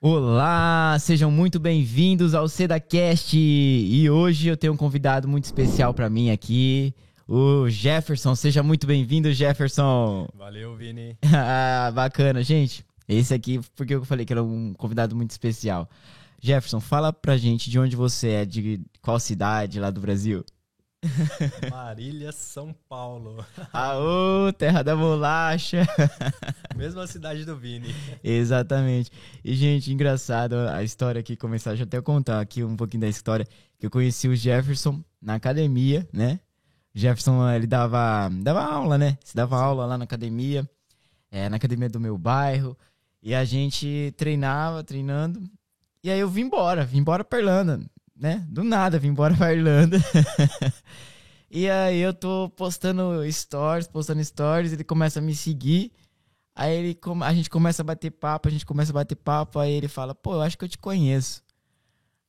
Olá, sejam muito bem-vindos ao SedaCast. E hoje eu tenho um convidado muito especial para mim aqui, o Jefferson. Seja muito bem-vindo, Jefferson. Valeu, Vini. ah, bacana, gente. Esse aqui, porque eu falei que era um convidado muito especial. Jefferson, fala pra gente de onde você é, de qual cidade lá do Brasil. Marília, São Paulo. Aô, terra da bolacha. Mesma cidade do Vini. Exatamente. E, gente, engraçado a história aqui, começar já até contar aqui um pouquinho da história, que eu conheci o Jefferson na academia, né? Jefferson, ele dava, dava aula, né? Se dava aula lá na academia, é, na academia do meu bairro. E a gente treinava, treinando. E aí eu vim embora, vim embora pra Irlanda né? Do nada, vim embora pra Irlanda. e aí eu tô postando stories, postando stories, ele começa a me seguir. Aí ele, a gente começa a bater papo, a gente começa a bater papo, aí ele fala, pô, eu acho que eu te conheço.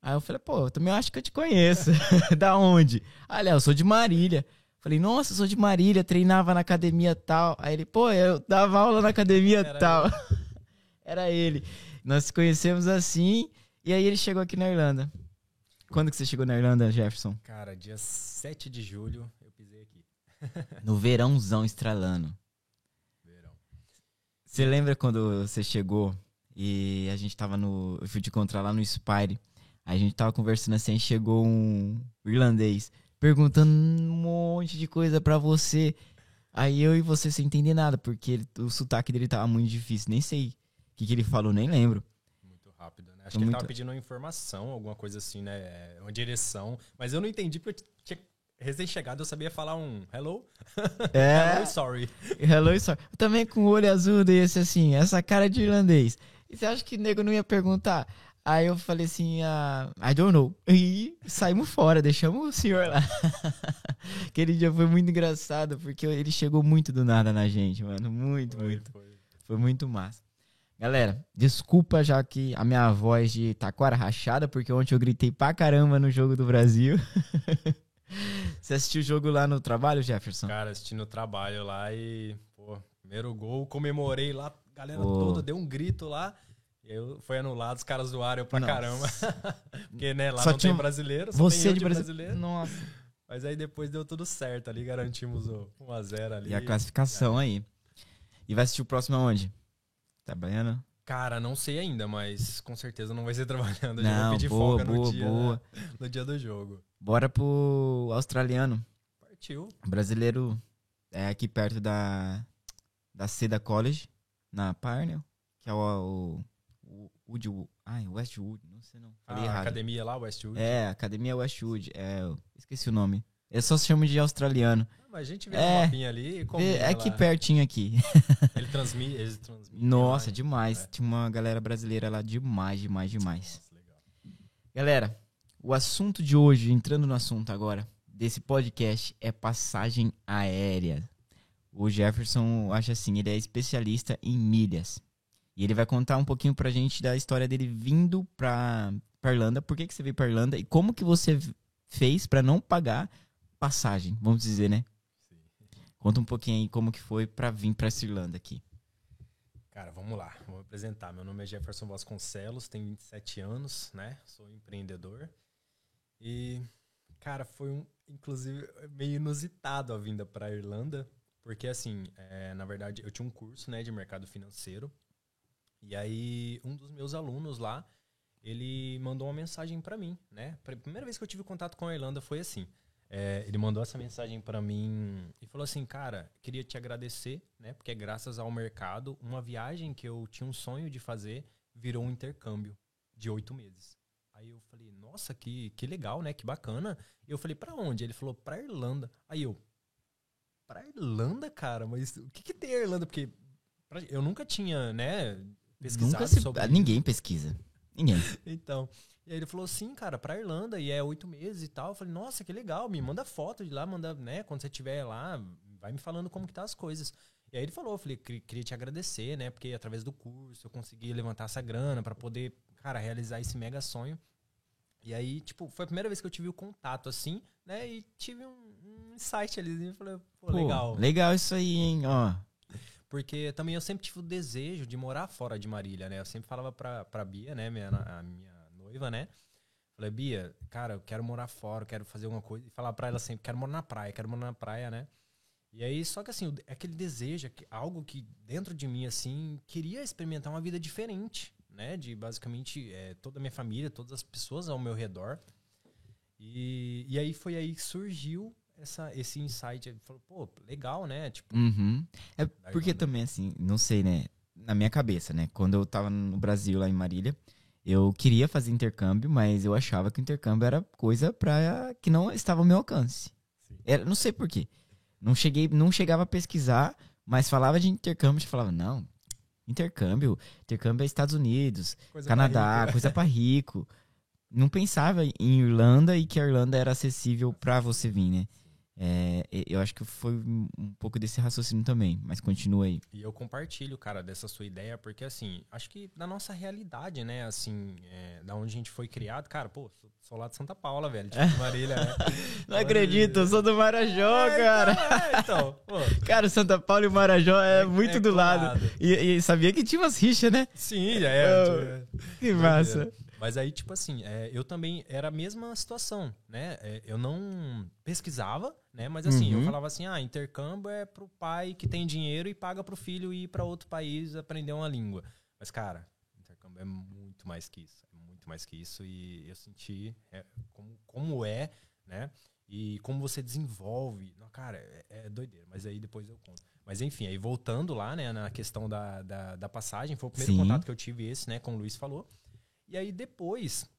Aí eu falei, pô, eu também acho que eu te conheço. da onde? Olha, eu sou de Marília. Falei, nossa, eu sou de Marília, treinava na academia tal. Aí ele, pô, eu dava aula na academia Era tal. Ele. Era ele. Nós se conhecemos assim, e aí ele chegou aqui na Irlanda. Quando que você chegou na Irlanda, Jefferson? Cara, dia 7 de julho eu pisei aqui. no verãozão estralando. Verão. Você lembra quando você chegou e a gente tava no. Eu fui te encontrar lá no Spire. A gente tava conversando assim, chegou um irlandês perguntando um monte de coisa para você. Aí eu e você sem entender nada, porque ele, o sotaque dele tava muito difícil. Nem sei o que, que ele falou, nem lembro. Acho que muito... ele tava pedindo uma informação, alguma coisa assim, né? Uma direção. Mas eu não entendi porque eu tinha recém-chegado, eu sabia falar um hello. É. hello sorry. Hello sorry. Também com o olho azul desse, assim, essa cara de irlandês. E você acha que o nego não ia perguntar? Aí eu falei assim, uh, I don't know. E saímos fora, deixamos o senhor lá. Aquele dia foi muito engraçado, porque ele chegou muito do nada na gente, mano. Muito, foi, muito. Foi. foi muito massa. Galera, desculpa já que a minha voz de taquara rachada, porque ontem eu gritei pra caramba no jogo do Brasil. Você assistiu o jogo lá no trabalho, Jefferson? Cara, assisti no trabalho lá e, pô, primeiro gol, comemorei lá, a galera pô. toda deu um grito lá. Eu, foi anulado, os caras zoaram eu pra Nossa. caramba. Porque, né, lá só não tem brasileiro, só Você tem de, brasileiro. Nossa. Mas aí depois deu tudo certo ali, garantimos o 1x0 ali. E a classificação e aí. E vai assistir o próximo aonde? Trabalhando? Cara, não sei ainda, mas com certeza não vai ser trabalhando. não, vou pedir boa, folga boa, no, dia, boa. no dia do jogo. Bora pro australiano. Partiu. Brasileiro é aqui perto da, da Seda College, na Parnell, que é o, o, o Wood, ai, Westwood, não sei não. Falei ah, errado. academia lá, Westwood? É, academia Westwood, é, esqueci o nome. Eu só chamo de australiano. Mas a gente vê é, mapinha ali e É aqui pertinho aqui. Ele transmite, eles transmitem. Nossa, demais. É. Tinha uma galera brasileira lá demais, demais, demais. Nossa, legal. Galera, o assunto de hoje, entrando no assunto agora, desse podcast é passagem aérea. O Jefferson, acha assim, ele é especialista em milhas. E ele vai contar um pouquinho pra gente da história dele vindo pra, pra Irlanda. Por que, que você veio pra Irlanda e como que você fez para não pagar passagem, vamos dizer, né? Conta um pouquinho aí como que foi para vir para essa Irlanda aqui. Cara, vamos lá. Vou me apresentar. Meu nome é Jefferson Vasconcelos, tenho 27 anos, né? Sou empreendedor. E, cara, foi um, inclusive, meio inusitado a vinda para a Irlanda, porque, assim, é, na verdade, eu tinha um curso, né, de mercado financeiro. E aí, um dos meus alunos lá, ele mandou uma mensagem para mim, né? A primeira vez que eu tive contato com a Irlanda foi assim. É, ele mandou essa mensagem para mim e falou assim, cara, queria te agradecer, né? Porque graças ao mercado, uma viagem que eu tinha um sonho de fazer virou um intercâmbio de oito meses. Aí eu falei, nossa, que, que legal, né? Que bacana. E eu falei, para onde? Ele falou, pra Irlanda. Aí eu, pra Irlanda, cara? Mas o que, que tem a Irlanda? Porque eu nunca tinha, né, pesquisado nunca se... sobre... Ninguém pesquisa. Ninguém. então, e aí ele falou, sim, cara, pra Irlanda, e é oito meses e tal. Eu falei, nossa, que legal, me manda foto de lá, manda, né, quando você estiver lá, vai me falando como que tá as coisas. E aí ele falou, eu falei, queria te agradecer, né, porque através do curso eu consegui levantar essa grana para poder, cara, realizar esse mega sonho. E aí, tipo, foi a primeira vez que eu tive o contato, assim, né, e tive um, um insight ali, e falei, pô, pô, legal. Legal isso aí, hein, ó. Porque também eu sempre tive o desejo de morar fora de Marília, né? Eu sempre falava pra, pra Bia, né, minha, a minha noiva, né? Falei, Bia, cara, eu quero morar fora, quero fazer alguma coisa. E falar pra ela sempre, quero morar na praia, quero morar na praia, né? E aí, só que assim, aquele desejo, algo que dentro de mim, assim, queria experimentar uma vida diferente, né? De basicamente é, toda a minha família, todas as pessoas ao meu redor. E, e aí foi aí que surgiu essa, esse insight. Ele falou, pô, legal, né? Tipo, uhum. É porque também, assim, não sei, né? Na minha cabeça, né? Quando eu tava no Brasil, lá em Marília, eu queria fazer intercâmbio, mas eu achava que o intercâmbio era coisa pra, que não estava ao meu alcance. Era, não sei porquê. Não, cheguei, não chegava a pesquisar, mas falava de intercâmbio, eu falava, não, intercâmbio, intercâmbio é Estados Unidos, coisa Canadá, pra coisa para rico. Não pensava em Irlanda e que a Irlanda era acessível para você vir, né? É, eu acho que foi um pouco desse raciocínio também, mas continua aí. E eu compartilho, cara, dessa sua ideia, porque assim, acho que na nossa realidade, né, assim, é, da onde a gente foi criado, cara, pô, sou, sou lá de Santa Paula, velho, tipo Marília, né? Não acredito, eu sou do Marajó, é, cara. Então, é, então Cara, Santa Paula e Marajó é, é muito é do lado. E, e, sabia que tinha umas rixas, né? Sim, já é. que massa. Mas aí, tipo assim, é, eu também era a mesma situação, né? É, eu não pesquisava, né? Mas assim, uhum. eu falava assim, ah, intercâmbio é pro pai que tem dinheiro e paga pro filho ir para outro país aprender uma língua. Mas, cara, intercâmbio é muito mais que isso. É muito mais que isso. E eu senti é, como, como é, né? E como você desenvolve. Não, cara, é, é, doideira. Mas aí depois eu conto. Mas enfim, aí voltando lá, né, na questão da, da, da passagem, foi o primeiro Sim. contato que eu tive esse, né, como o Luiz falou. E aí depois,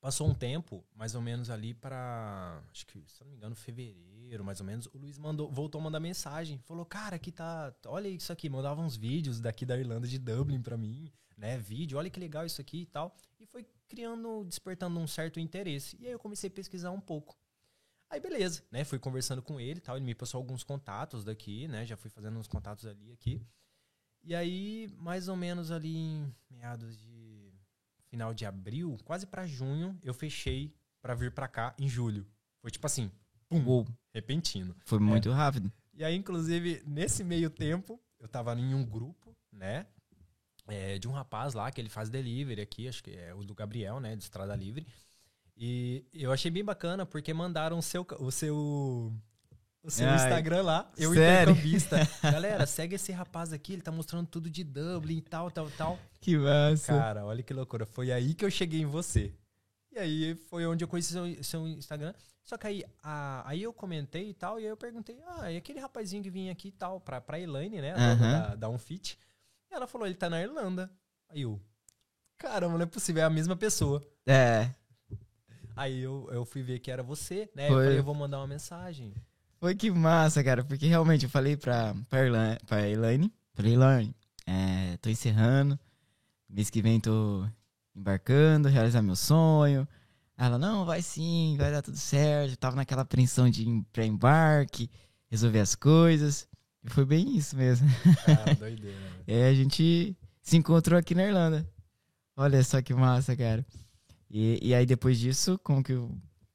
passou um tempo, mais ou menos ali para, acho que, se não me engano, fevereiro, mais ou menos, o Luiz mandou, voltou a mandar mensagem. Falou, cara, aqui tá, olha isso aqui. Mandava uns vídeos daqui da Irlanda, de Dublin para mim, né? Vídeo, olha que legal isso aqui e tal. E foi criando, despertando um certo interesse. E aí eu comecei a pesquisar um pouco. Aí beleza, né? Fui conversando com ele tal. Ele me passou alguns contatos daqui, né? Já fui fazendo uns contatos ali aqui. E aí, mais ou menos ali em meados de final de abril, quase para junho, eu fechei para vir para cá em julho. Foi tipo assim, pum, Uou. repentino. Foi muito é. rápido. E aí, inclusive, nesse meio tempo, eu tava em um grupo, né? É, de um rapaz lá que ele faz delivery aqui, acho que é o do Gabriel, né? De Estrada Livre. E eu achei bem bacana porque mandaram o seu, o seu o seu Ai, Instagram lá, eu sério? intercambista. Galera, segue esse rapaz aqui, ele tá mostrando tudo de Dublin e tal, tal, tal. Que massa. Cara, olha que loucura. Foi aí que eu cheguei em você. E aí foi onde eu conheci seu, seu Instagram. Só que aí, a, aí eu comentei e tal, e aí eu perguntei, ah, e aquele rapazinho que vinha aqui e tal, pra, pra Elaine, né, uhum. da, da Unfit. E ela falou, ele tá na Irlanda. Aí eu, caramba, não é possível, é a mesma pessoa. É. Aí eu, eu fui ver que era você, né? Foi. Eu falei, eu vou mandar uma mensagem. Foi que massa, cara, porque realmente eu falei pra, pra, pra Elaine, falei, Elaine, é, tô encerrando, mês que vem tô embarcando, realizar meu sonho. Ela, não, vai sim, vai dar tudo certo. Eu tava naquela apreensão de pré-embarque, resolver as coisas. E foi bem isso mesmo. Ah, doideira. é, a gente se encontrou aqui na Irlanda. Olha só que massa, cara. E, e aí depois disso, como que eu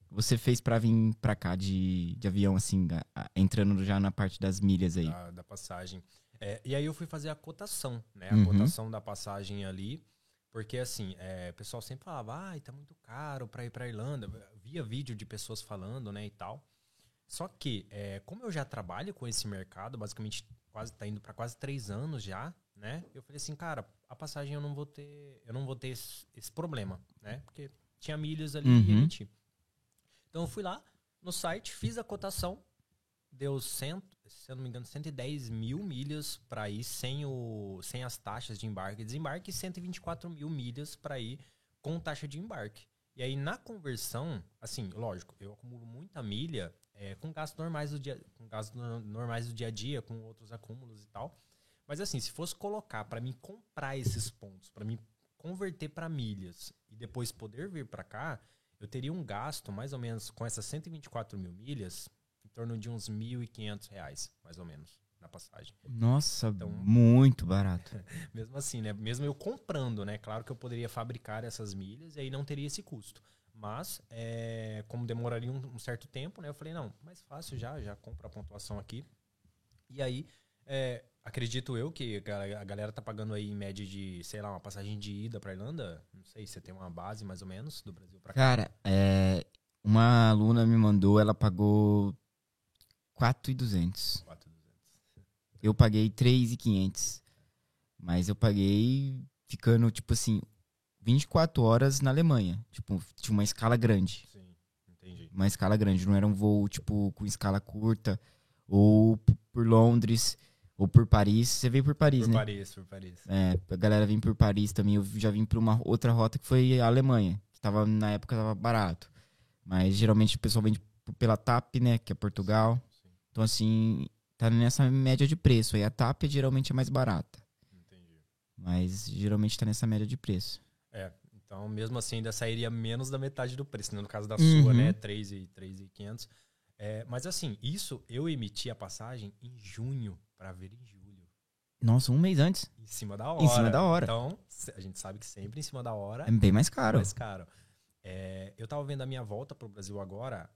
você fez para vir para cá de, de avião, assim, entrando já na parte das milhas aí? Da, da passagem. É, e aí eu fui fazer a cotação, né? A uhum. cotação da passagem ali. Porque assim, é, o pessoal sempre falava, ai, ah, tá muito caro para ir pra Irlanda. Via vídeo de pessoas falando, né, e tal. Só que, é, como eu já trabalho com esse mercado, basicamente quase tá indo para quase três anos já, né? Eu falei assim, cara, a passagem eu não vou ter, eu não vou ter esse, esse problema, né? Porque tinha milhas ali uhum. e emitir. Então eu fui lá no site, fiz a cotação, deu cento, se eu não me engano, 110 mil milhas para ir sem, o, sem as taxas de embarque e desembarque e 124 mil milhas para ir com taxa de embarque. E aí na conversão, assim, lógico, eu acumulo muita milha é, com gastos normais do dia, com gastos normais do dia a dia, com outros acúmulos e tal. Mas assim, se fosse colocar para mim comprar esses pontos, para mim converter para milhas e depois poder vir para cá, eu teria um gasto, mais ou menos, com essas 124 mil milhas, em torno de uns 1.500 reais, mais ou menos, na passagem. Nossa, então, muito barato. mesmo assim, né? Mesmo eu comprando, né? Claro que eu poderia fabricar essas milhas e aí não teria esse custo. Mas, é, como demoraria um, um, certo tempo, né? Eu falei, não, mais fácil já, já compro a pontuação aqui. E aí, é, acredito eu que a galera tá pagando aí em média de, sei lá, uma passagem de ida pra Irlanda. Não sei, você tem uma base mais ou menos do Brasil pra cá? Cara, é, uma aluna me mandou, ela pagou 4,200. 4,200. Eu paguei 3,500. Mas eu paguei ficando, tipo assim, 24 horas na Alemanha. Tipo, tinha uma escala grande. Sim, entendi. Uma escala grande. Não era um voo, tipo, com escala curta. Ou por Londres. Ou por Paris. Você veio por Paris, por né? Por Paris, por Paris. É, a galera vem por Paris também. Eu já vim por uma outra rota que foi a Alemanha. Que tava, na época tava barato. Mas geralmente o pessoal vem pela TAP, né? Que é Portugal. Sim. Então, assim, tá nessa média de preço. Aí a TAP geralmente é mais barata. Entendi. Mas geralmente tá nessa média de preço. É, então mesmo assim ainda sairia menos da metade do preço. Né? No caso da uhum. sua, né? 3 e, 3 e 500. É, mas assim, isso eu emiti a passagem em junho para ver em julho. Nossa, um mês antes. Em cima da hora. Em cima da hora. Então, a gente sabe que sempre em cima da hora. É bem mais caro. É mais caro. É, eu tava vendo a minha volta pro Brasil agora,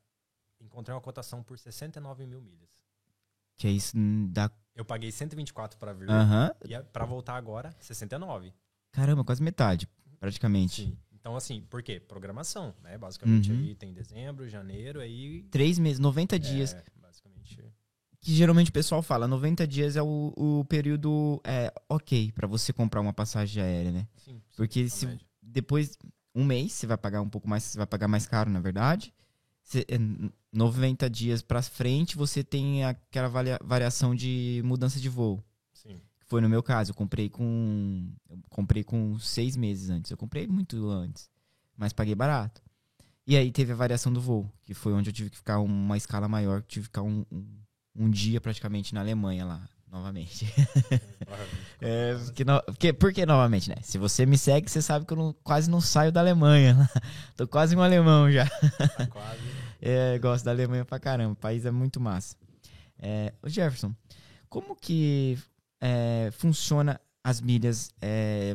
encontrei uma cotação por 69 mil milhas. Que é isso hum, dá. Eu paguei 124 para vir. Uhum. E para voltar agora, 69. Caramba, quase metade, praticamente. Sim. Então, assim, por quê? Programação, né? Basicamente Uhum. aí tem dezembro, janeiro, aí. Três meses, 90 dias. É, basicamente. Que geralmente o pessoal fala, 90 dias é o, o período é, ok pra você comprar uma passagem aérea, né? Sim. sim, Porque se média. depois, um mês, você vai pagar um pouco mais, você vai pagar mais caro, na verdade. Você, é, 90 dias pra frente, você tem aquela varia- variação de mudança de voo. Sim. Foi no meu caso, eu comprei com. Eu comprei com seis meses antes. Eu comprei muito antes. Mas paguei barato. E aí teve a variação do voo, que foi onde eu tive que ficar uma escala maior, tive que ficar um, um, um dia praticamente na Alemanha lá, novamente. É, porque, no- porque, por que novamente, né? Se você me segue, você sabe que eu não- quase não saio da Alemanha. Tô quase um alemão já. Tá quase. É, gosto da Alemanha pra caramba. O país é muito massa. É, ô Jefferson, como que é, funciona as milhas é,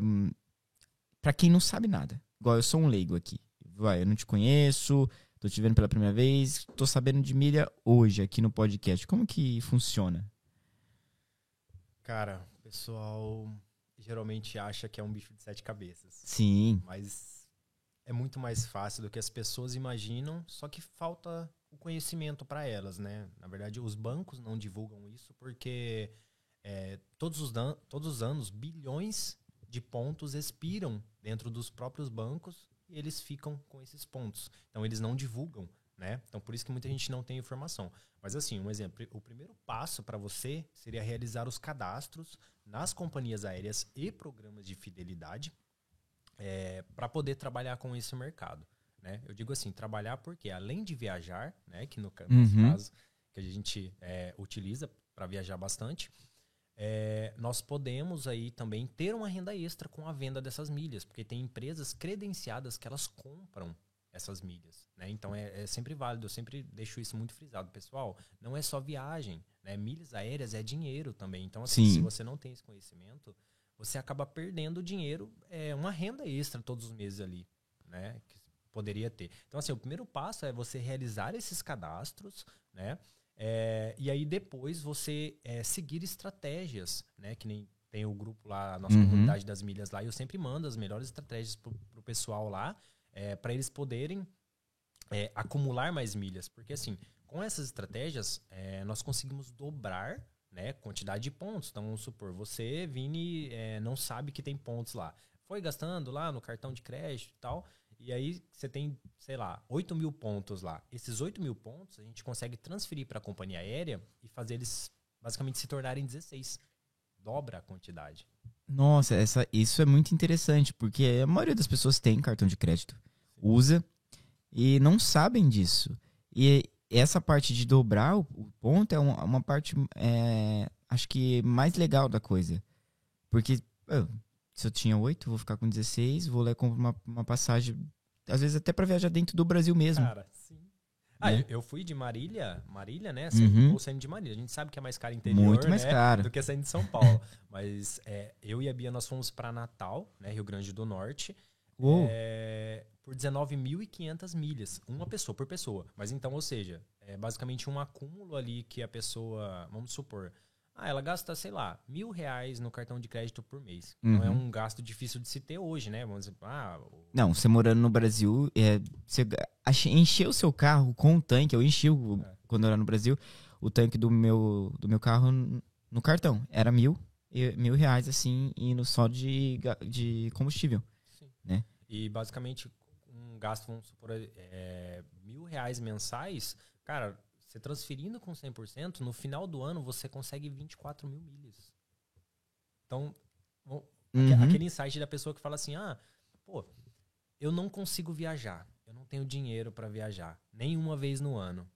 pra quem não sabe nada? Igual eu sou um leigo aqui. Vai, eu não te conheço, tô te vendo pela primeira vez, tô sabendo de milha hoje aqui no podcast. Como que funciona? Cara, o pessoal geralmente acha que é um bicho de sete cabeças. Sim. Mas é muito mais fácil do que as pessoas imaginam, só que falta o conhecimento para elas, né? Na verdade, os bancos não divulgam isso porque é, todos, os todos os anos bilhões de pontos expiram dentro dos próprios bancos e eles ficam com esses pontos. Então eles não divulgam, né? Então por isso que muita gente não tem informação. Mas assim, um exemplo, o primeiro passo para você seria realizar os cadastros nas companhias aéreas e programas de fidelidade para poder trabalhar com esse mercado. Né? Eu digo assim, trabalhar porque além de viajar, né, que no Uhum. caso que a gente é, utiliza para viajar bastante, é, nós podemos aí também ter uma renda extra com a venda dessas milhas, porque tem empresas credenciadas que elas compram essas milhas, né? Então é, é sempre válido, eu sempre deixo isso muito frisado, pessoal. Não é só viagem, né? Milhas aéreas é dinheiro também. Então assim, Sim. se você não tem esse conhecimento, você acaba perdendo dinheiro, é uma renda extra todos os meses ali, né? Que poderia ter. Então assim, o primeiro passo é você realizar esses cadastros, né? É, e aí depois você é, seguir estratégias, né? Que nem tem o grupo lá, a nossa Uhum. comunidade das milhas lá, e eu sempre mando as melhores estratégias pro, pro pessoal lá, é, para eles poderem é, acumular mais milhas. Porque assim, com essas estratégias, é, nós conseguimos dobrar né, quantidade de pontos. Então, vamos supor, você, Vini, é, não sabe que tem pontos lá. Foi gastando lá no cartão de crédito e tal, e aí você tem, sei lá, 8 mil pontos lá. Esses 8 mil pontos a gente consegue transferir para a companhia aérea e fazer eles basicamente se tornarem 16. Dobra a quantidade. Nossa, essa, isso é muito interessante, porque a maioria das pessoas tem cartão de crédito, usa e não sabem disso. E essa parte de dobrar o, ponto é uma, parte, é, acho que mais legal da coisa. Porque pô, se eu tinha 8, vou ficar com 16, vou lá e compro uma, uma passagem, às vezes até para viajar dentro do Brasil mesmo. Cara, sim. Ah, Né? eu, fui de Marília, Marília, né? Uhum. Vou saindo de Marília. A gente sabe que é mais caro interior, Muito mais né? caro. Do que saindo de São Paulo. Mas é, eu e a Bia, nós fomos para Natal, né? Rio Grande do Norte. Uou. é, por 19.500 milhas. Uma pessoa por pessoa. Mas então, ou seja, é basicamente um acúmulo ali que a pessoa, vamos supor, Ah, ela gasta, sei lá, mil reais no cartão de crédito por mês. Não é Uhum. um gasto difícil de se ter hoje, né? Vamos dizer, ah, o- Não, você morando no Brasil, é, você encher o seu carro com um tanque. Eu enchi o, É. quando eu era no Brasil o tanque do meu, do meu carro no cartão. Era mil, mil reais, assim, indo só de, de combustível. Sim. Né? E basicamente, um gasto, vamos supor, é, mil reais mensais, cara, você transferindo com 100%, no final do ano você consegue 24 mil milhas. Então, Uhum. aquele insight da pessoa que fala assim: ah, pô, eu não consigo viajar, eu não tenho dinheiro para viajar, nenhuma vez no ano.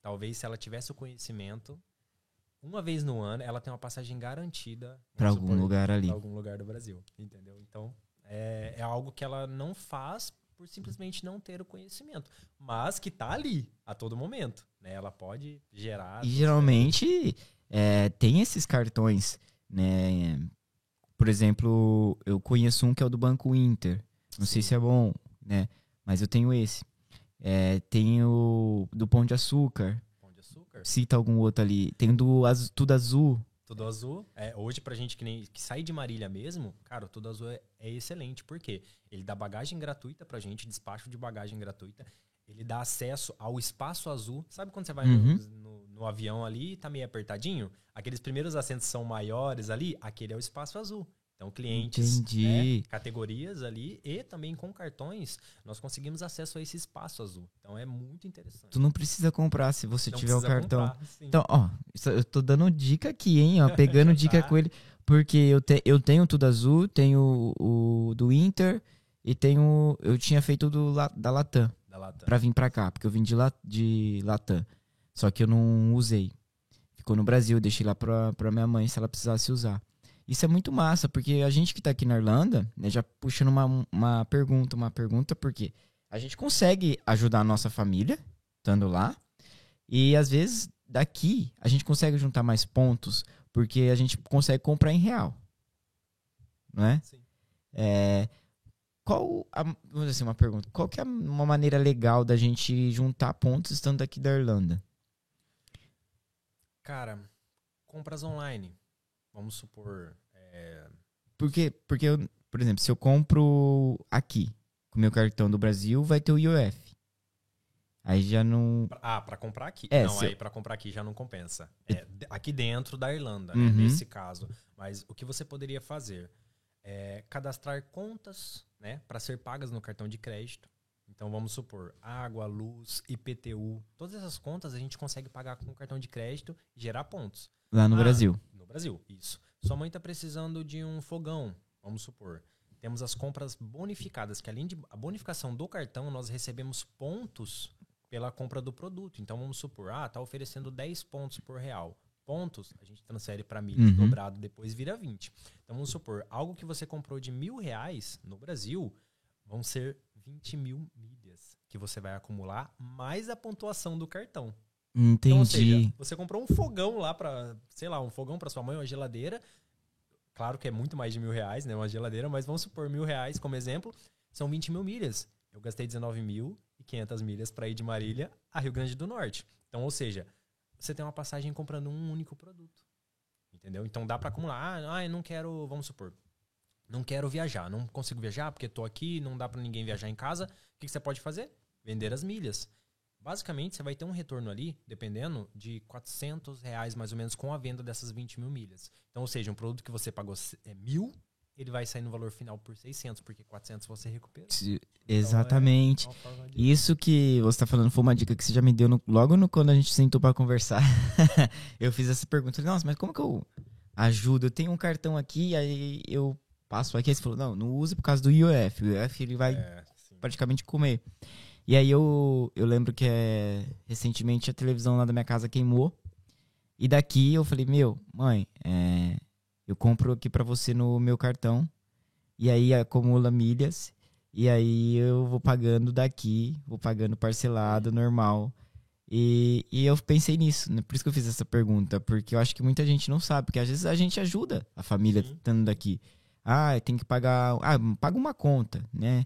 Talvez se ela tivesse o conhecimento, uma vez no ano, ela tem uma passagem garantida vamos algum lugar ali. pra algum lugar do Brasil, entendeu? Então, é, é algo que ela não faz por simplesmente não ter o conhecimento, mas que tá ali a todo momento, né? Ela pode gerar... E geralmente é, tem esses cartões, né? Por exemplo, eu conheço um que é o do Banco Inter. Não sei Sim. se é bom, né? Mas eu tenho esse. É, tem o do Pão de Açúcar. Pão de açúcar, Cita algum outro ali. Tem do Az- Tudo Azul. Tudo azul. É, hoje, pra gente que, nem, que sai de Marília mesmo, cara, o tudo azul é, é excelente, porque ele dá bagagem gratuita pra gente, despacho de bagagem gratuita. Ele dá acesso ao espaço azul. Sabe quando você vai no- Uhum. no, no avião ali e tá meio apertadinho? Aqueles primeiros assentos são maiores ali, aquele é o espaço azul. Então, clientes, né, categorias ali e também com cartões, nós conseguimos acesso a esse espaço azul. Então, é muito interessante. Tu não precisa comprar se você Não tiver o cartão. comprar. Então, ó, eu tô dando dica aqui, hein? Ó, pegando dica Tá. com ele. Porque eu, te, eu tenho tudo azul, tenho o, o do Inter e tenho. Eu tinha feito do, da Latam da Latam. pra vir pra cá, porque eu vim de, La, de Latam. Só que eu não usei. Ficou no Brasil, eu deixei lá pra, pra minha mãe se ela precisasse usar. Isso é muito massa, porque a gente que tá aqui na Irlanda, né, já puxando uma, uma pergunta, uma pergunta, porque a gente consegue ajudar a nossa família, estando lá, e às vezes daqui a gente consegue juntar mais pontos, porque a gente consegue comprar em real. Não é? Sim. É, qual, a, vamos dizer uma pergunta, qual que é uma maneira legal da gente juntar pontos estando aqui da Irlanda? Cara, compras online. Vamos supor. É, Porque, porque eu, por exemplo, se eu compro aqui, com meu cartão do Brasil, vai ter o IOF. Aí já não... ah, pra comprar aqui. É, não, se eu- aí pra comprar aqui já não compensa. É, aqui dentro da Irlanda, né, Uhum. nesse caso. Mas o que você poderia fazer é cadastrar contas, né, para ser pagas no cartão de crédito. Então vamos supor, água, luz, IPTU, todas essas contas a gente consegue pagar com o cartão de crédito e gerar pontos. Lá no Ah, Brasil. No Brasil, isso. Sua mãe está precisando de um fogão, vamos supor. Temos as compras bonificadas, que além de a bonificação do cartão, nós recebemos pontos pela compra do produto. Então vamos supor, ah, tá oferecendo 10 pontos por real. Pontos, a gente transfere para milhas Uhum. dobrado, depois vira 20. Então vamos supor, algo que você comprou de mil reais no Brasil, vão ser 20 mil milhas que você vai acumular, mais a pontuação do cartão. Então, ou Entendi. seja, você comprou um fogão lá pra, sei lá, um fogão pra sua mãe, uma geladeira. Claro que é muito mais de mil reais, né? Uma geladeira, mas vamos supor mil reais como exemplo, são 20 mil milhas. Eu gastei 19 mil e 500 milhas pra ir de Marília a Rio Grande do Norte. Então, ou seja, você tem uma passagem comprando um único produto. Entendeu? Então dá pra acumular. Ah, eu não quero, vamos supor, não quero viajar, não consigo viajar porque tô aqui, não dá pra ninguém viajar em casa. O que, que você pode fazer? Vender as milhas. Basicamente, você vai ter um retorno ali, dependendo, de 400 reais mais ou menos com a venda dessas 20 mil milhas. Então, ou seja, um produto que você pagou é, mil, ele vai sair no valor final por 600, porque 400 você recupera. Então, Exatamente. é forma de- Isso que você tá falando foi uma dica que você já me deu no- logo no, quando a gente sentou pra conversar. eu fiz essa pergunta. Falei, Nossa, mas como que eu ajudo? Eu tenho um cartão aqui, aí eu passo aqui. Aí você falou, não, não use por causa do IOF. O IOF ele vai É, praticamente comer. E aí eu, eu lembro que é, recentemente a televisão lá da minha casa queimou. E daqui eu falei, meu, mãe, é, eu compro aqui pra você no meu cartão. E aí acumula milhas. E aí eu vou pagando daqui, vou pagando parcelado, normal. E, e eu pensei nisso, né? por isso que eu fiz essa pergunta, porque eu acho que muita gente não sabe, porque às vezes a gente ajuda a família estando daqui. Ah, tem que pagar. Ah, paga uma conta, né?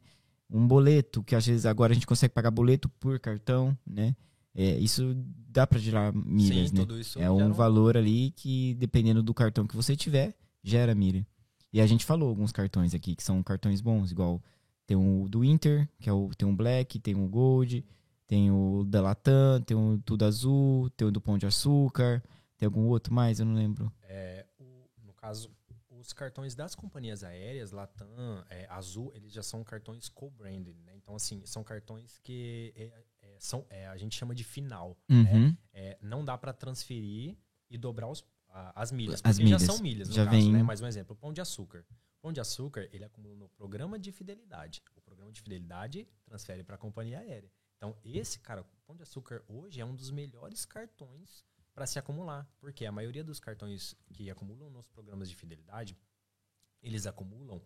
Um boleto, que às vezes agora a gente consegue pagar boleto por cartão, né? é, isso dá para gerar milhas, Sim, né? tudo isso É um valor ali que, dependendo do cartão que você tiver, gera milha. E a gente falou alguns cartões aqui que são cartões bons, igual tem o do Inter, que é o tem o Black, tem o Gold, tem o da Latam, tem o Tudo Azul, tem o do Pão de Açúcar, tem algum outro mais, eu não lembro. É, o- no caso, os cartões das companhias aéreas, Latam, é, Azul, eles já são cartões co-branded, né? Então, assim, são cartões que é, é, são, é, a gente chama de final. né? Uhum. É, não dá para transferir e dobrar os- a- as milhas, As porque milhas. já são milhas, no Já caso, vem- né? Mais um exemplo, o Pão de Açúcar. O Pão de Açúcar, ele acumula no programa de fidelidade. O programa de fidelidade transfere para a companhia aérea. Então, esse, cara, o Pão de Açúcar hoje é um dos melhores cartões para se acumular, porque a maioria dos cartões que acumulam nos programas de fidelidade, eles acumulam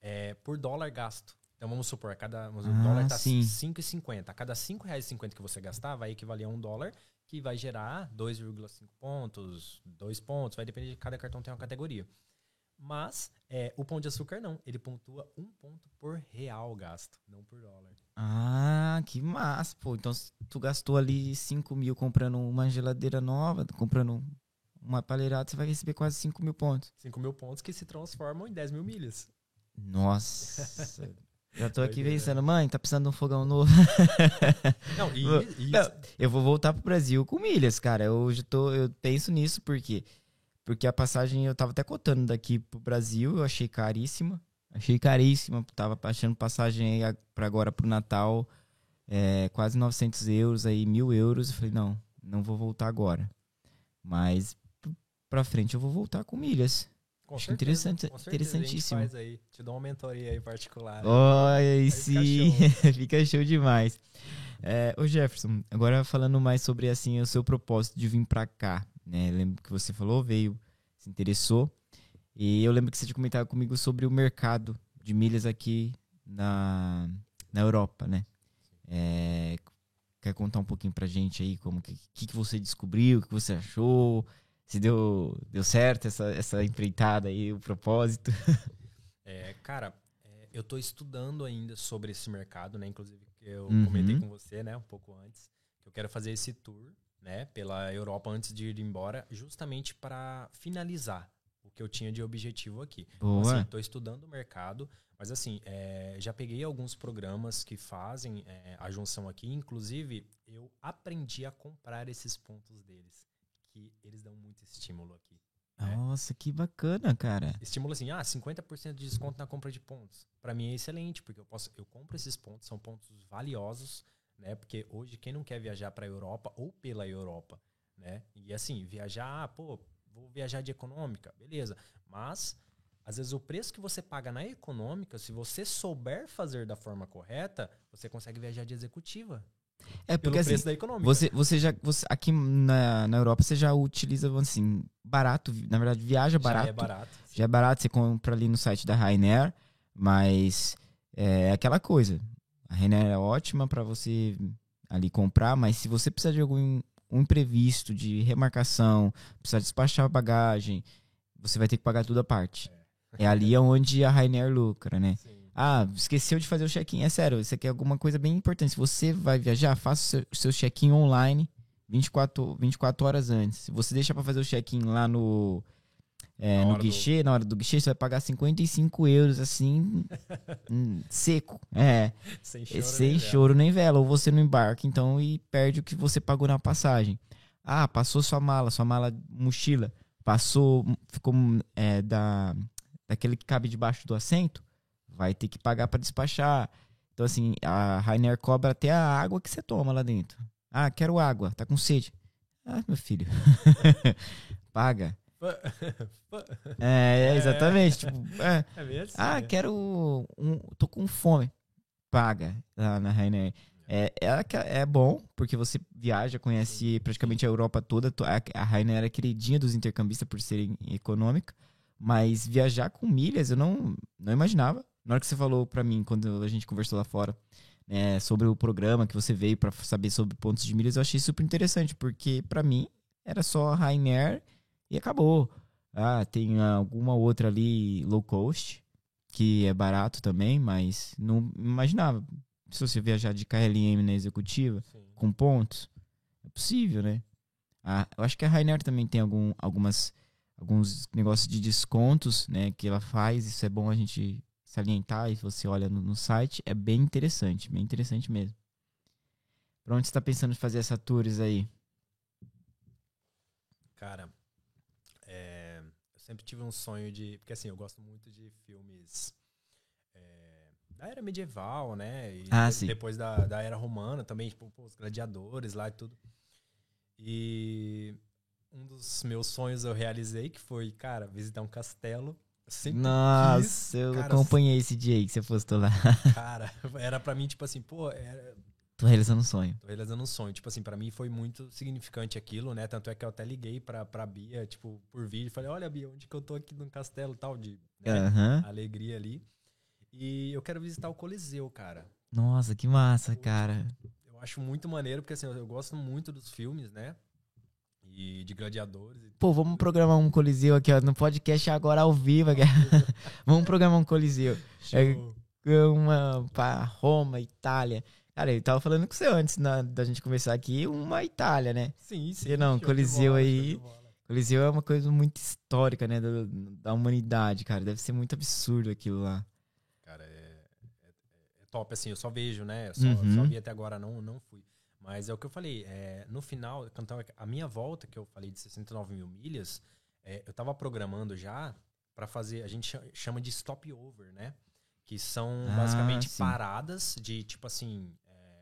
é, por dólar gasto. Então vamos supor, cada o Ah, dólar tá sim. 5,50. A cada R$ 5,50 que você gastar, vai equivaler a um dólar, que vai gerar 2,5 pontos, 2 pontos, vai depender de cada cartão tem uma categoria. Mas é, o pão de açúcar não, ele pontua um ponto por real gasto, não por dólar. Ah, que massa, pô. Então se tu gastou ali 5 mil comprando uma geladeira nova, comprando uma palheirada, você vai receber quase 5 mil pontos. 5 mil pontos que se transformam em 10 mil milhas. Nossa. Já tô aqui pensando, mãe, tá precisando de um fogão novo. Não, e, e não. Eu vou voltar pro Brasil com milhas, cara. Eu já tô, eu penso nisso porque porque a passagem eu tava até cotando daqui pro Brasil, eu achei caríssima. Achei caríssima, tava achando passagem aí pra agora pro Natal é, quase 900 euros, aí mil euros. Eu falei, não, não vou voltar agora. Mas pra frente eu vou voltar com milhas. com acho certeza, interessante- com certeza, interessantíssimo. A gente faz aí, te dou uma mentoria aí particular. Olha aí fica sim, fica show demais. É, ô Jefferson, agora falando mais sobre assim o seu propósito de vir pra cá, né? Lembro que você falou, veio, se interessou. E eu lembro que você tinha comentado comigo sobre o mercado de milhas aqui na, na Europa, né? É, quer contar um pouquinho pra gente aí como que, que, você descobriu, o que você achou, se deu, deu certo essa, essa empreitada aí, o propósito? É, cara, é, eu tô estudando ainda sobre esse mercado, né? Inclusive, eu Uhum. comentei com você, né, um pouco antes, que eu quero fazer esse tour, né, pela Europa antes de ir embora, justamente para finalizar o que eu tinha de objetivo aqui. Então, Boa. assim, tô estudando o mercado, mas assim, é, já peguei alguns programas que fazem é, a junção aqui. Inclusive, eu aprendi a comprar esses pontos deles, que eles dão muito estímulo aqui. É. Nossa, que bacana, cara. Estímulo assim, ah, 50% de desconto na compra de pontos. Para mim é excelente, porque eu posso, eu compro esses pontos, são pontos valiosos, né? Porque hoje quem não quer viajar para a Europa ou pela Europa, né? E assim, viajar, pô, vou viajar de econômica, beleza. Mas às vezes o preço que você paga na econômica, se você souber fazer da forma correta, você consegue viajar de executiva É porque assim, preço da econômica. você, você já. Você, aqui na, na Europa você já utiliza, assim, barato. Na verdade, viaja barato. Já é barato. Já é barato, você compra ali no site da Ryanair, mas é aquela coisa. A Ryanair é ótima para você ali comprar, mas se você precisar de algum um imprevisto, de remarcação, precisar despachar a bagagem, você vai ter que pagar tudo à parte. É ali onde a Ryanair lucra, né? Sim. Ah, esqueceu de fazer o check-in. É sério, isso aqui é alguma coisa bem importante. Se você vai viajar, faça o seu, seu check-in online 24, 24 horas antes. Se você deixar pra fazer o check-in lá no, é, no hora do- guichê, na hora do guichê, você vai pagar 55 euros, assim, hum, seco. É, Sem choro. sem nem choro nem vela. Ou você não embarca, então, e perde o que você pagou na passagem. Ah, passou sua mala, sua mala mochila. Passou, ficou é, da, daquele que cabe debaixo do assento, vai ter que pagar para despachar. Então, assim, a Rainer cobra até a água que você toma lá dentro. Ah, quero água, tá com sede. Ah, meu filho. Paga. É, é, exatamente. Tipo, é, É ah, quero. Um, tô com fome. Paga lá na Rainer. É, é, é bom, porque você viaja, conhece praticamente a Europa toda. To- A, a Rainer era queridinha dos intercambistas por serem econômica. Mas viajar com milhas eu não, não imaginava. Na hora que você falou pra mim, quando a gente conversou lá fora, né, sobre o programa que você veio pra saber sobre pontos de milhas, eu achei super interessante, porque pra mim era só a Rainer e acabou. Ah, tem alguma outra ali low cost, que é barato também, mas não imaginava. Se você viajar de KLM na executiva, Sim. com pontos, possível, né? Ah, eu acho que a Rainer também tem algum, algumas, alguns negócios de descontos, né? Que ela faz. Isso é bom a gente salientar. E você olha no, no site, é bem interessante, bem interessante mesmo. Pra onde você tá pensando em fazer essa tours aí? Cara, é, sempre tive um sonho de. Porque assim, eu gosto muito de filmes é, da era medieval, né? E Ah, sim. depois da, da era romana também, tipo, pô, os gladiadores lá e tudo. E um dos meus sonhos eu realizei, que foi, cara, visitar um castelo. Sempre Nossa, eu cara, acompanhei esse dia aí que você postou lá. quis, cara, era pra mim, tipo assim, pô, era, Tô realizando um sonho. Tô realizando um sonho. Tipo assim, pra mim foi muito significante aquilo, né? Tanto é que eu até liguei pra, pra Bia, tipo, por vídeo. e Falei, olha, Bia, onde que eu tô aqui num castelo tal, de né? Aham. alegria ali. E eu quero visitar o Coliseu, cara. Nossa, que massa, cara. Eu acho muito maneiro, porque assim, eu, eu gosto muito dos filmes, né? E de gladiadores. e Pô, vamos programar um coliseu aqui, ó, no podcast agora ao vivo. vamos programar um coliseu. Show. Uma pra Roma, Itália. Cara, eu tava falando com você antes na- da gente conversar aqui, uma Itália, né? Sim, sim. E não, Coliseu bola, aí-. Coliseu é uma coisa muito histórica, né, da, da humanidade, cara. Deve ser muito absurdo aquilo lá. Cara, é, é- é top, assim, eu só vejo, né? Eu só, Uhum. só vi até agora, não, não fui. Mas é o que eu falei, é, no final, então, a minha volta, que eu falei de 69 mil milhas, é, eu tava programando já pra fazer, a gente cha- chama de stopover, né? Que são Ah, basicamente sim. paradas de, tipo assim,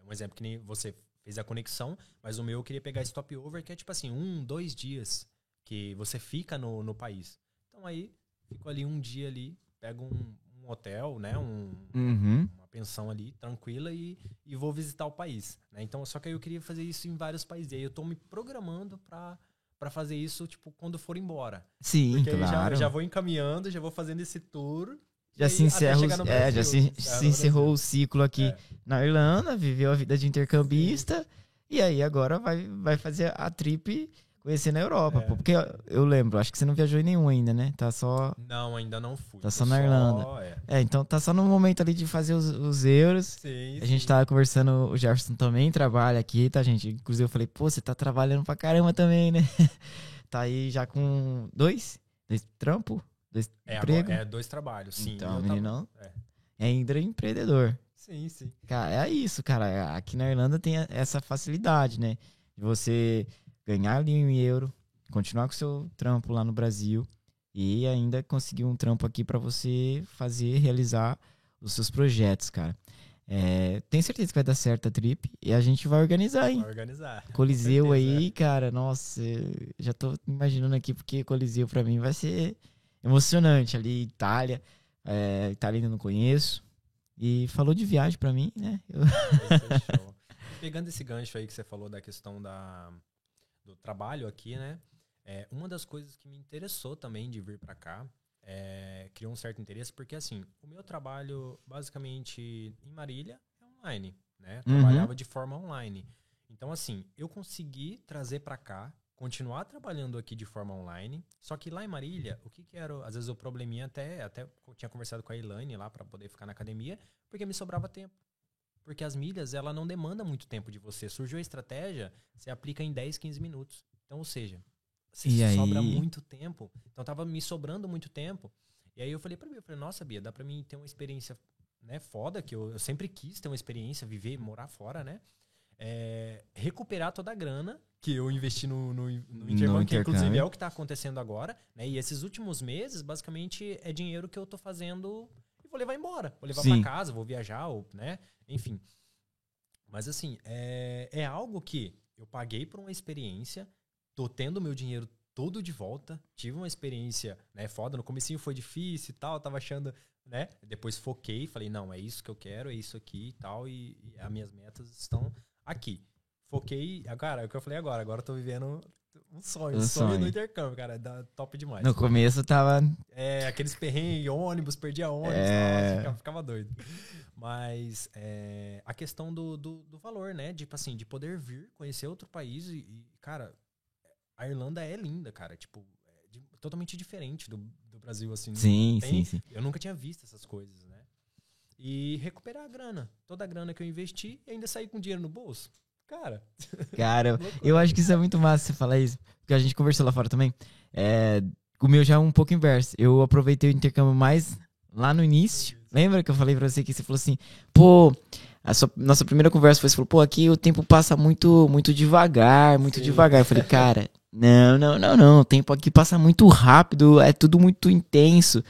um exemplo que nem você fez a conexão, mas o meu eu queria pegar stopover, que é tipo assim, um, dois dias que você fica no, no país. Então aí, fico ali um dia ali, pego um, um hotel, né? Um, Uhum. uma pensão ali, tranquila, e, e vou visitar o país. Né? Então, só que aí eu queria fazer isso em vários países. E aí eu tô me programando pra, pra fazer isso, tipo, quando for embora. Sim, Porque aí já, claro. já vou encaminhando, já vou fazendo esse tour. Já e se encerra, é, já se, se encerrou o ciclo aqui É. na Irlanda, viveu a vida de intercambista e aí agora vai, vai fazer a trip conhecer na Europa. É. pô, porque eu, eu lembro, acho que você não viajou em nenhum ainda, né? Tá só. Não, ainda não fui. Tá só na Irlanda. É. É, então tá só no momento ali de fazer os, os euros. Sim, A gente sim. tava conversando, o Jefferson também trabalha aqui, tá, gente? Inclusive eu falei, pô, você tá trabalhando pra caramba também, né? tá aí já com dois? Dois trampo? Dois É, é dois trabalhos, sim. Então, Eu tava- é. é empreendedor. Sim, sim. Cara, é isso, cara. Aqui na Irlanda tem essa facilidade, né? De você ganhar ali em euro, continuar com o seu trampo lá no Brasil e ainda conseguir um trampo aqui pra você fazer, realizar os seus projetos, cara. É, tenho certeza que vai dar certo a trip e a gente vai organizar, hein? Vai organizar. Coliseu aí, cara, nossa, já tô imaginando aqui porque Coliseu pra mim vai ser emocionante ali, Itália, é, Itália ainda não conheço. E falou de viagem pra mim, né? Eu-. Pegando esse gancho aí que você falou da questão da, do trabalho aqui, né? É, uma das coisas que me interessou também de vir pra cá, é, criou um certo interesse, porque assim, o meu trabalho, basicamente, em Marília, é online, né? Uhum. Trabalhava de forma online. Então, assim, eu consegui trazer pra cá, continuar trabalhando aqui de forma online, só que lá em Marília, o que que era, às vezes o probleminha até, até eu tinha conversado com a Elaine lá pra poder ficar na academia, porque me sobrava tempo. Porque as milhas, ela não demanda muito tempo de você. Surgiu a estratégia, você aplica em 10, 15 minutos. Então, ou seja, se E aí? sobra muito tempo. Então, tava me sobrando muito tempo. E aí eu falei pra mim, eu falei, nossa, Bia, dá pra mim ter uma experiência né, foda, que eu, eu sempre quis ter uma experiência, viver, morar fora, né? É, recuperar toda a grana que eu investi no, no, no intercâmbio, que inclusive intercâmbio. é o que tá acontecendo agora, né? E esses últimos meses, basicamente, é dinheiro que eu tô fazendo e vou levar embora. Vou levar pra casa, vou viajar, ou, né? Enfim. Mas assim, é, é algo que eu paguei por uma experiência, tô tendo meu dinheiro todo de volta, tive uma experiência, né, foda, no comecinho foi difícil e tal, tava achando, né, depois foquei, falei, não, é isso que eu quero, é isso aqui e tal, e, e as minhas metas estão aqui. Foquei, cara, é o que eu falei agora, agora eu tô vivendo um sonho, Um sonho, sonho. no intercâmbio, cara, dá top demais. No começo tava. É, aqueles perrengues, ônibus, perdia ônibus, É. nossa, ficava, ficava doido. Mas é, a questão do, do, do valor, né? Tipo assim, de poder vir, conhecer outro país e, e, cara, a Irlanda é linda, cara. Tipo, é de- totalmente diferente do, do Brasil, assim. Sim, tem- sim, sim. Eu nunca tinha visto essas coisas? E recuperar a grana. Toda a grana que eu investi e ainda sair com dinheiro no bolso. Cara. Cara, eu acho que isso é muito massa você falar isso. Porque a gente conversou lá fora também. É, o meu já é um pouco inverso. Eu aproveitei o intercâmbio mais lá no início. Lembra que eu falei pra você que você falou assim, pô, a sua, nossa primeira conversa foi, você falou, pô, aqui o tempo passa muito, muito devagar, muito Sim. devagar. Eu falei, cara, não, não, não, não. O tempo aqui passa muito rápido, é tudo muito intenso.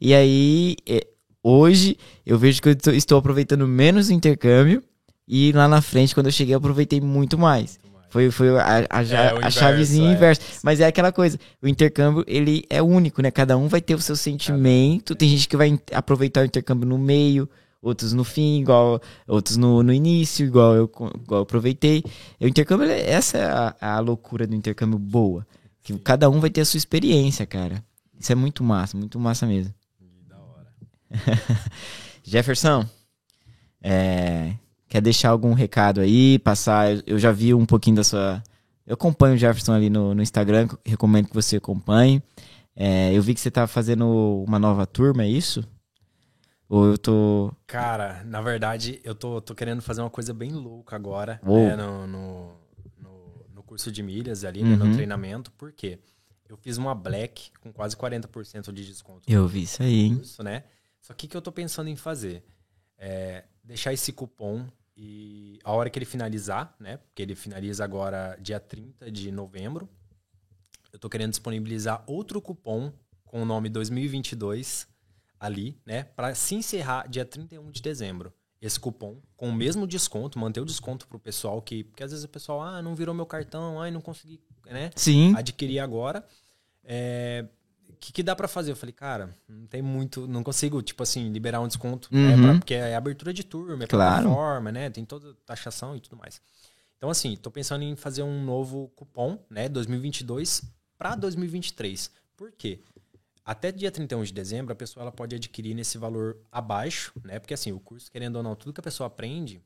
E aí, é, hoje, eu vejo que eu tô- estou aproveitando menos o intercâmbio. E lá na frente, quando eu cheguei, eu aproveitei muito mais. Foi, foi a, a, É, a inverso, chavezinha é. inversa. Mas é aquela coisa, o intercâmbio, ele é único, né? Cada um vai ter o seu sentimento. Tem gente que vai aproveitar o intercâmbio no meio, outros no fim, igual outros no, no início, igual eu, igual eu aproveitei. O intercâmbio, essa é a, a loucura do intercâmbio boa. Que cada um vai ter a sua experiência, cara. Isso é muito massa, muito massa mesmo. Jefferson, é, quer deixar algum recado aí? Passar. eu- já vi um pouquinho da sua. Eu acompanho o Jefferson ali no, no Instagram, recomendo que você acompanhe. É, eu vi que você tá fazendo uma nova turma, é isso? Ou eu tô. Cara, na verdade, eu tô, tô querendo fazer uma coisa bem louca agora, né, no, no, no- curso de milhas ali, né, Uhum. no treinamento. Por quê? Eu fiz uma Black com quase 40% de desconto. Eu vi isso aí, hein? curso, né? Só que o que eu tô pensando em fazer? É deixar esse cupom e a hora que ele finalizar, né? Porque ele finaliza agora dia 30 de novembro. Eu tô querendo disponibilizar outro cupom com o nome 2022 ali, né? Para se encerrar dia 31 de dezembro. Esse cupom com o mesmo desconto, manter o desconto pro pessoal que, porque às vezes o pessoal, ah, não virou meu cartão, ai, não consegui, né? Sim. adquirir agora. É, que, que dá pra fazer? Eu falei, cara, não tem muito, não consigo, tipo assim, liberar um desconto, né, Uhum. pra- porque é abertura de turma, é Claro. plataforma, né? Tem toda taxação e tudo mais. Então, assim, tô pensando em fazer um novo cupom, né? 2022 para 2023. Por quê? Até dia 31 de dezembro, a pessoa ela pode adquirir nesse valor abaixo, né? Porque assim, o curso, querendo ou não, tudo que a pessoa aprende,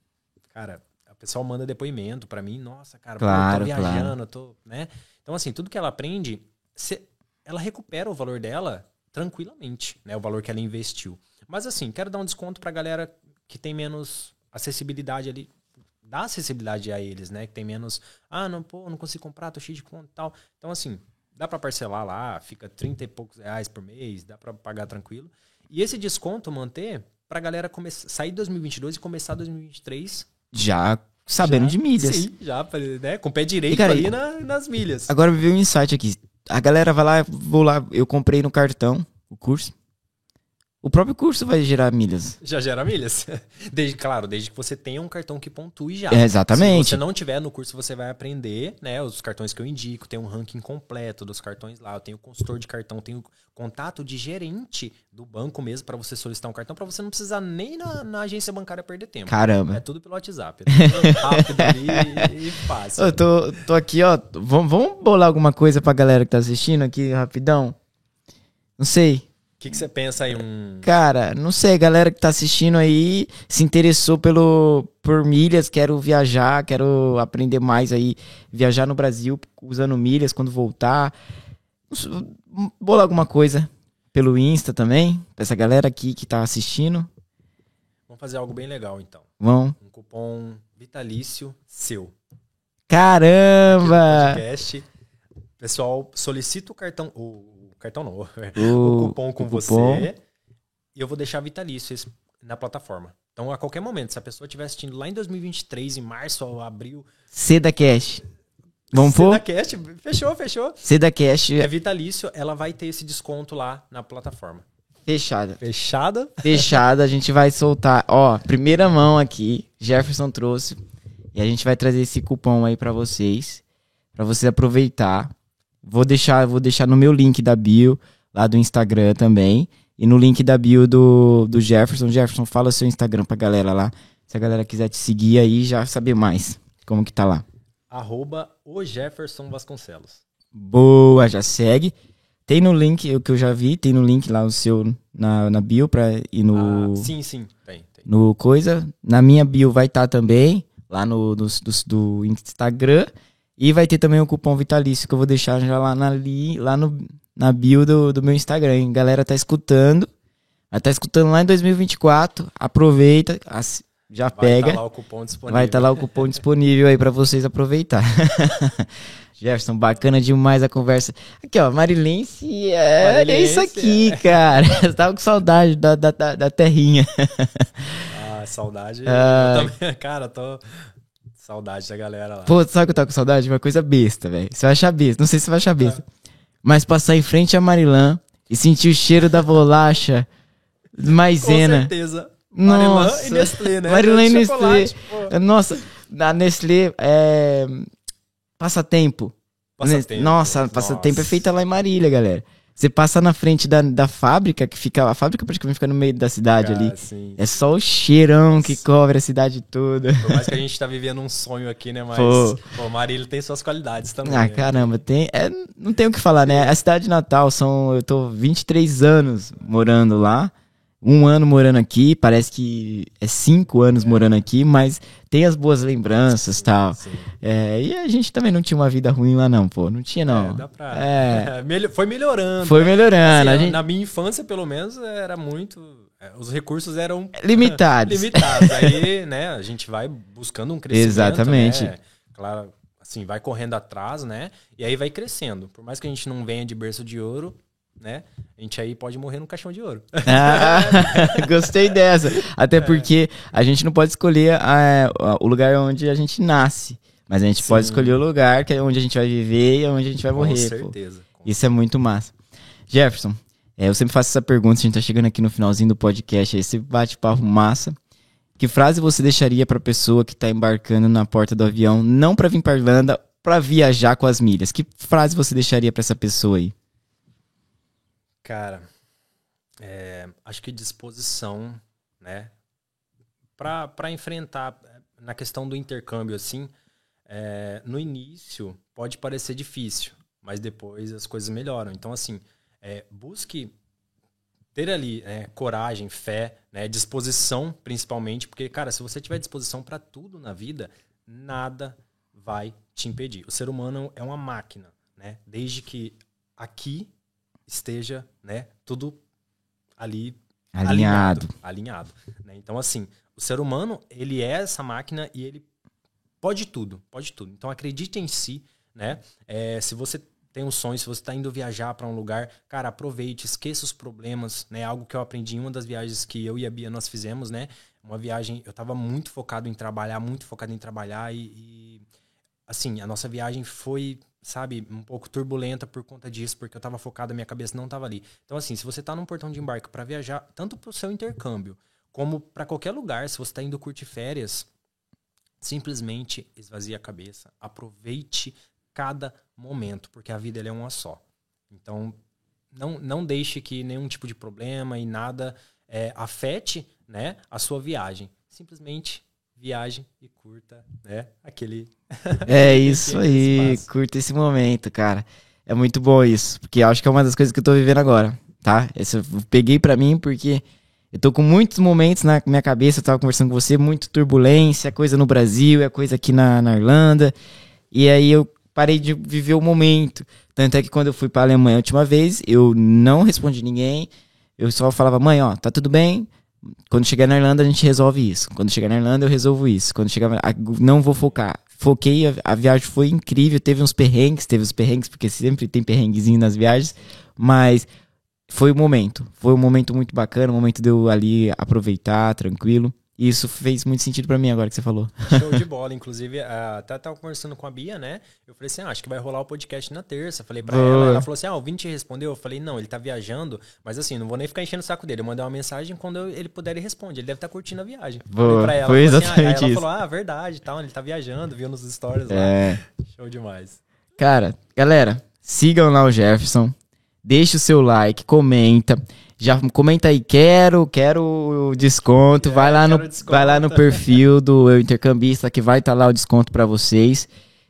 cara, a pessoa manda depoimento pra mim, nossa, cara, pô, eu Claro, tô viajando, claro. eu tô, né? Então, assim, tudo que ela aprende, cê- ela recupera o valor dela tranquilamente, né? O valor que ela investiu. Mas, assim, quero dar um desconto pra galera que tem menos acessibilidade ali. Dá acessibilidade a eles, né? Que tem menos. Ah, não, pô, não consigo comprar, tô cheio de conta e tal. Então, assim, dá pra parcelar lá, fica 30 e poucos reais por mês, dá pra pagar tranquilo. E esse desconto manter pra galera começar, sair de 2022 e começar 2023 Já sabendo já- de milhas. Sim, já, né? Com o pé direito E, cara, aí na- nas milhas. Agora veio um insight aqui. A galera vai lá, vou lá, eu comprei no cartão o curso. O próprio curso vai gerar milhas. Já gera milhas. Desde, claro, desde que você tenha um cartão que pontue já. É, exatamente. Se você não tiver no curso, você vai aprender, né? Os cartões que eu indico, tem um ranking completo dos cartões lá. Eu tenho consultor de cartão, tenho contato de gerente do banco mesmo para você solicitar um cartão, para você não precisar nem na, na agência bancária perder tempo. É Caramba. tudo pelo WhatsApp. É tudo rápido ali e fácil. Eu tô, tô aqui, ó. Vamos, vamos bolar alguma coisa pra galera que tá assistindo aqui, rapidão? Não sei. O que, que você pensa aí? Um. Cara, não sei, galera que tá assistindo aí se interessou pelo por milhas, quero viajar, quero aprender mais aí, viajar no Brasil usando milhas quando voltar. Bolar alguma coisa pelo Insta também, pra essa galera aqui que tá assistindo. Vamos fazer algo bem legal, então. Vão. Um cupom vitalício seu. Caramba! podcast. Pessoal, solicita o cartão. O cartão não. O, o cupom com o você. cupom. E eu vou deixar vitalício esse- na plataforma. Então, a qualquer momento, se a pessoa estiver assistindo lá em 2023, em março ou abril, Seda Cash. Vamos pôr? Cast, fechou, fechou. Seda Cash É vitalício, ela vai ter esse desconto lá na plataforma. fechada. Fechada? Fechada, a gente vai soltar. Ó, primeira mão aqui, Jefferson trouxe. E a gente vai trazer esse cupom aí pra vocês, Pra vocês aproveitar. Vou deixar, vou deixar no meu link da bio, lá do Instagram também, e no link da bio do, do Jefferson. Jefferson, fala seu Instagram pra galera lá. Se a galera quiser te seguir aí, já saber mais como que tá lá. Arroba o Jefferson Vasconcelos. Boa, já segue. Tem no link, o que eu já vi, tem no link lá o seu na, na bio pra ir no. Ah, sim, sim, tem, tem. no coisa. Na minha bio vai estar também, lá no do, do, do Instagram. E vai ter também o cupom vitalício que eu vou deixar já lá na, li, lá no, na bio do, do meu Instagram. Hein? Galera tá escutando. Vai tá escutando lá em 2024. Aproveita. ass- já Vai pega. tá lá o cupom disponível. Vai estar lá o cupom disponível aí pra vocês aproveitar. Jefferson, bacana demais a conversa. Aqui, ó, Marilense, é, olha isso Marilense, aqui, cara. Eu tava com saudade da, da, da, da terrinha. Ah, saudade. Ah. Eu também, cara, tô. Saudade da galera lá. Pô, sabe o que eu tava com saudade? Uma coisa besta, velho. Você vai achar besta. Não sei se você vai achar besta. Mas passar em frente a Marilã e sentir o cheiro da bolacha Com maisena. certeza. Marilã Nossa. e Nestlé, né? Marilã e Nestlé. pô. Nossa, na Nestlé é. Passatempo. Passatempo. Nossa, passatempo é Nossa. feita lá em Marília, galera. Você passa na frente da, da fábrica, que fica. A fábrica praticamente fica no meio da cidade Cara, ali. sim. É só o cheirão que cobre a cidade toda. Por mais que a gente tá vivendo um sonho aqui, né? Mas, Pô. pô, Marília tem suas qualidades também. Ah, né? caramba, tem. é, não tem o que falar, né? A cidade natal são. Eu tô 23 anos morando lá. Um ano morando aqui, parece que é cinco anos morando aqui, mas tem as boas lembranças e tal. Sim. É, e a gente também não tinha uma vida ruim lá, não, pô. Não tinha, não. É, dá pra... É. Melho- Foi melhorando. Foi melhorando. Assim, gente... Na minha infância, pelo menos, era muito. é, Os recursos eram Limitados. limitados. Aí, né, a gente vai buscando um crescimento. Exatamente. né? Claro, assim, vai correndo atrás, né? E aí vai crescendo. Por mais que a gente não venha de berço de ouro, né? A gente aí pode morrer no caixão de ouro. Ah, gostei dessa. Até porque a gente não pode escolher ah, o lugar onde a gente nasce. Mas a gente Sim. pode escolher o lugar que é onde a gente vai viver e onde a gente vai Com morrer. pô. certeza. Isso é muito massa. Jefferson, é, eu sempre faço essa pergunta, a gente tá chegando aqui no finalzinho do podcast, aí esse bate-papo massa. Que frase você deixaria pra pessoa que tá embarcando na porta do avião, não pra vir pra Irlanda, pra viajar com as milhas? Que frase você deixaria pra essa pessoa aí? Cara, é, acho que disposição, né? Pra enfrentar na questão do intercâmbio, assim, é, no início pode parecer difícil, mas depois as coisas melhoram. Então, assim, é, busque ter ali né, coragem, fé, né, disposição, principalmente, porque, cara, se você tiver disposição para tudo na vida, nada vai te impedir. O ser humano é uma máquina, né? Desde que aqui esteja, né, tudo ali Alinhado. alinhado, né? Então assim, o ser humano, ele é essa máquina e ele pode tudo, pode tudo. Então acredite em si, né? É, se você tem um sonho, se você está indo viajar para um lugar, cara, aproveite, esqueça os problemas, né? Algo que eu aprendi em uma das viagens que eu e a Bia nós fizemos, né? Uma viagem, eu estava muito focado em trabalhar, muito focado em trabalhar e, e, assim, a nossa viagem foi, sabe, um pouco turbulenta por conta disso, porque eu estava focado, a minha cabeça não estava ali. Então assim, se você está num portão de embarque para viajar, tanto para o seu intercâmbio, como para qualquer lugar, se você está indo curtir férias, simplesmente esvazie a cabeça, aproveite cada momento, porque a vida é uma só. Então, não, não deixe que nenhum tipo de problema e nada é, afete né, a sua viagem. Simplesmente viagem e curta né, aquele. É isso aí, espaço. curta esse momento, cara. É muito bom isso, porque eu acho que é uma das coisas que eu tô vivendo agora, tá? Esse eu peguei pra mim porque eu tô com muitos momentos na minha cabeça, eu tava conversando com você, muito turbulência, coisa no Brasil, é coisa aqui na, na Irlanda. E aí eu parei de viver o momento. Tanto é que quando eu fui pra Alemanha a última vez, eu não respondi ninguém. Eu só falava, mãe, ó, tá tudo bem. Quando chegar na Irlanda, a gente resolve isso. Quando chegar na Irlanda, eu resolvo isso. Quando chegar. Não vou focar. Foquei, a, a viagem foi incrível. Teve uns perrengues, teve uns perrengues, porque sempre tem perrenguezinho nas viagens. Mas foi o momento. Foi um momento muito bacana, um momento de eu ali aproveitar, tranquilo. E isso fez muito sentido pra mim agora que você falou. Show de bola. Inclusive, ah, até tava conversando com a Bia, né? Eu falei assim: ah, acho que vai rolar o podcast na terça. Falei pra Boa. ela. Ela falou assim: ah, o Vini te respondeu. Eu falei: não, ele tá viajando. Mas assim, não vou nem ficar enchendo o saco dele. Eu mandei uma mensagem quando eu- ele puder, ele responde. Ele deve estar curtindo a viagem. Boa. Falei pra ela. Foi falou assim, ah, aí exatamente ela isso. falou: ah, verdade tal. Ele tá viajando, viu nos stories lá. É. Show demais. Cara, galera, sigam lá o Jefferson. Deixa o seu like, comenta. Já comenta aí, quero, quero o desconto. É, vai, lá no, desconto. vai lá no perfil do Eu Intercambista que vai estar lá o desconto pra vocês.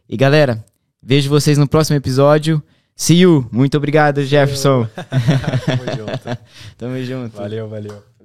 E galera, vejo vocês no próximo episódio. See you. Muito obrigado, Jefferson. Tamo junto. Tamo junto. Valeu, valeu.